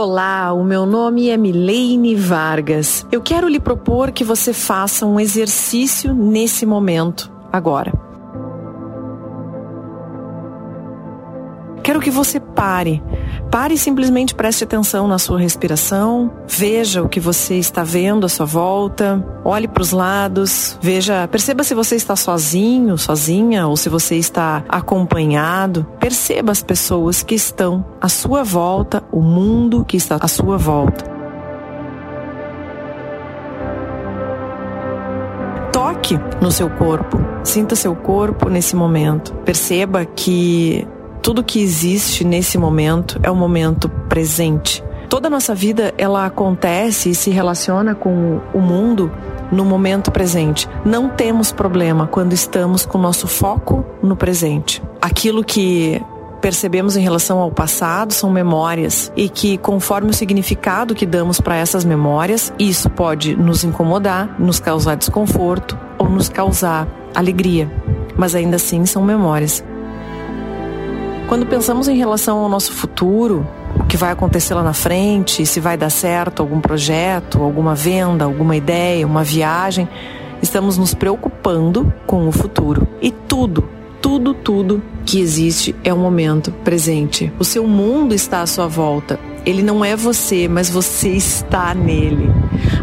Olá, o meu nome é Milene Vargas. Eu quero lhe propor que você faça um exercício nesse momento, agora. Quero que você pare. Pare e simplesmente preste atenção na sua respiração. Veja o que você está vendo à sua volta. Olhe para os lados. Veja, perceba se você está sozinho, sozinha ou se você está acompanhado. Perceba as pessoas que estão à sua volta, o mundo que está à sua volta. Toque no seu corpo. Sinta seu corpo nesse momento. Perceba que tudo que existe nesse momento é o momento presente. Toda a nossa vida ela acontece e se relaciona com o mundo no momento presente. Não temos problema quando estamos com nosso foco no presente. Aquilo que percebemos em relação ao passado são memórias e que conforme o significado que damos para essas memórias, isso pode nos incomodar, nos causar desconforto ou nos causar alegria. Mas ainda assim são memórias. Quando pensamos em relação ao nosso futuro, o que vai acontecer lá na frente, se vai dar certo algum projeto, alguma venda, alguma ideia, uma viagem, estamos nos preocupando com o futuro. E tudo, tudo, tudo que existe é o momento presente. O seu mundo está à sua volta. Ele não é você, mas você está nele.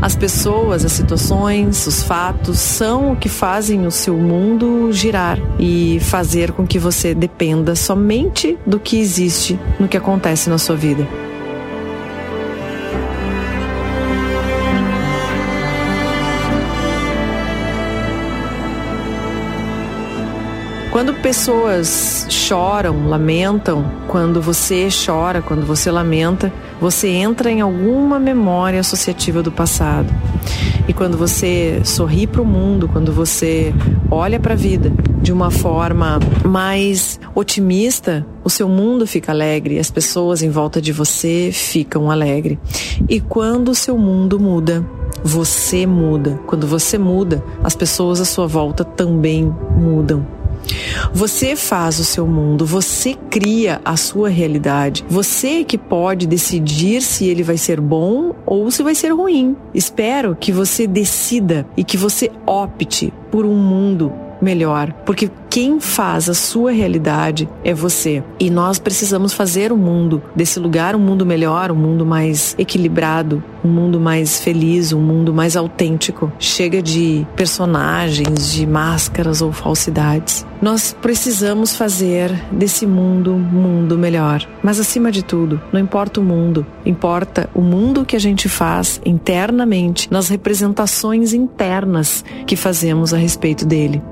As pessoas, as situações, os fatos são o que fazem o seu mundo girar e fazer com que você dependa somente do que existe no que acontece na sua vida. Quando pessoas choram, lamentam, quando você chora, quando você lamenta, você entra em alguma memória associativa do passado. E quando você sorri para o mundo, quando você olha para a vida de uma forma mais otimista, o seu mundo fica alegre, as pessoas em volta de você ficam alegres. E quando o seu mundo muda, você muda. Quando você muda, as pessoas à sua volta também mudam. Você faz o seu mundo, você cria a sua realidade. Você que pode decidir se ele vai ser bom ou se vai ser ruim. Espero que você decida e que você opte por um mundo melhor, porque quem faz a sua realidade é você. E nós precisamos fazer o mundo desse lugar um mundo melhor, um mundo mais equilibrado, um mundo mais feliz, um mundo mais autêntico. Chega de personagens, de máscaras ou falsidades. Nós precisamos fazer desse mundo um mundo melhor. Mas acima de tudo, não importa o mundo, importa o mundo que a gente faz internamente, nas representações internas que fazemos a respeito dele.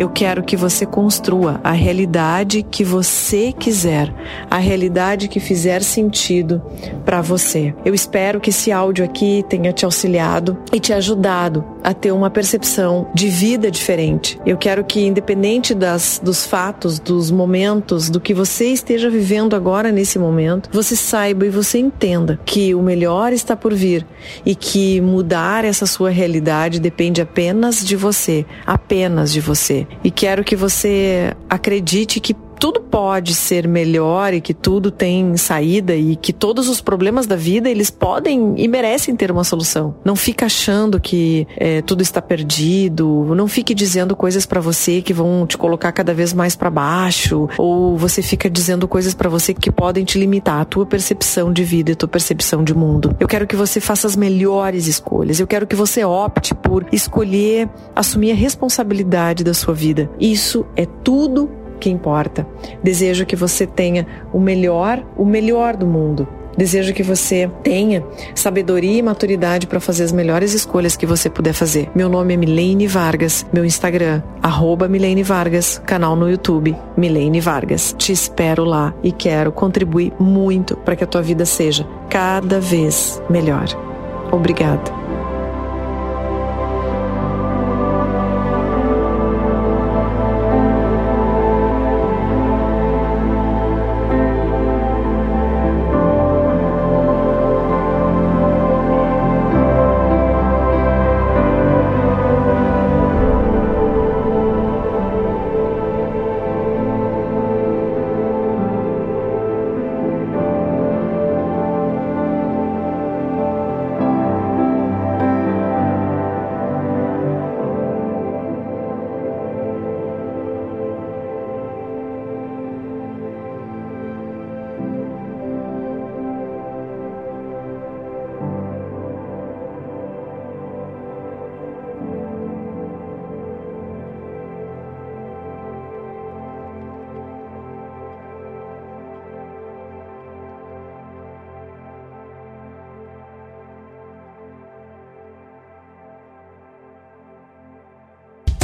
Eu quero que você construa a realidade que você quiser, a realidade que fizer sentido para você. Eu espero que esse áudio aqui tenha te auxiliado e te ajudado a ter uma percepção de vida diferente. Eu quero que, independente das, dos fatos, dos momentos, do que você esteja vivendo agora nesse momento, você saiba e você entenda que o melhor está por vir e que mudar essa sua realidade depende apenas de você, apenas de você. E quero que você acredite que tudo pode ser melhor e que tudo tem saída e que todos os problemas da vida eles podem e merecem ter uma solução. Não fica achando que é, tudo está perdido. Não fique dizendo coisas para você que vão te colocar cada vez mais para baixo ou você fica dizendo coisas para você que podem te limitar a tua percepção de vida e a tua percepção de mundo. Eu quero que você faça as melhores escolhas. Eu quero que você opte por escolher assumir a responsabilidade da sua vida. Isso é tudo que importa. Desejo que você tenha o melhor, o melhor do mundo. Desejo que você tenha sabedoria e maturidade para fazer as melhores escolhas que você puder fazer. Meu nome é Milene Vargas, meu Instagram, arroba Milene Vargas, canal no YouTube, Milene Vargas. Te espero lá e quero contribuir muito para que a tua vida seja cada vez melhor. Obrigada.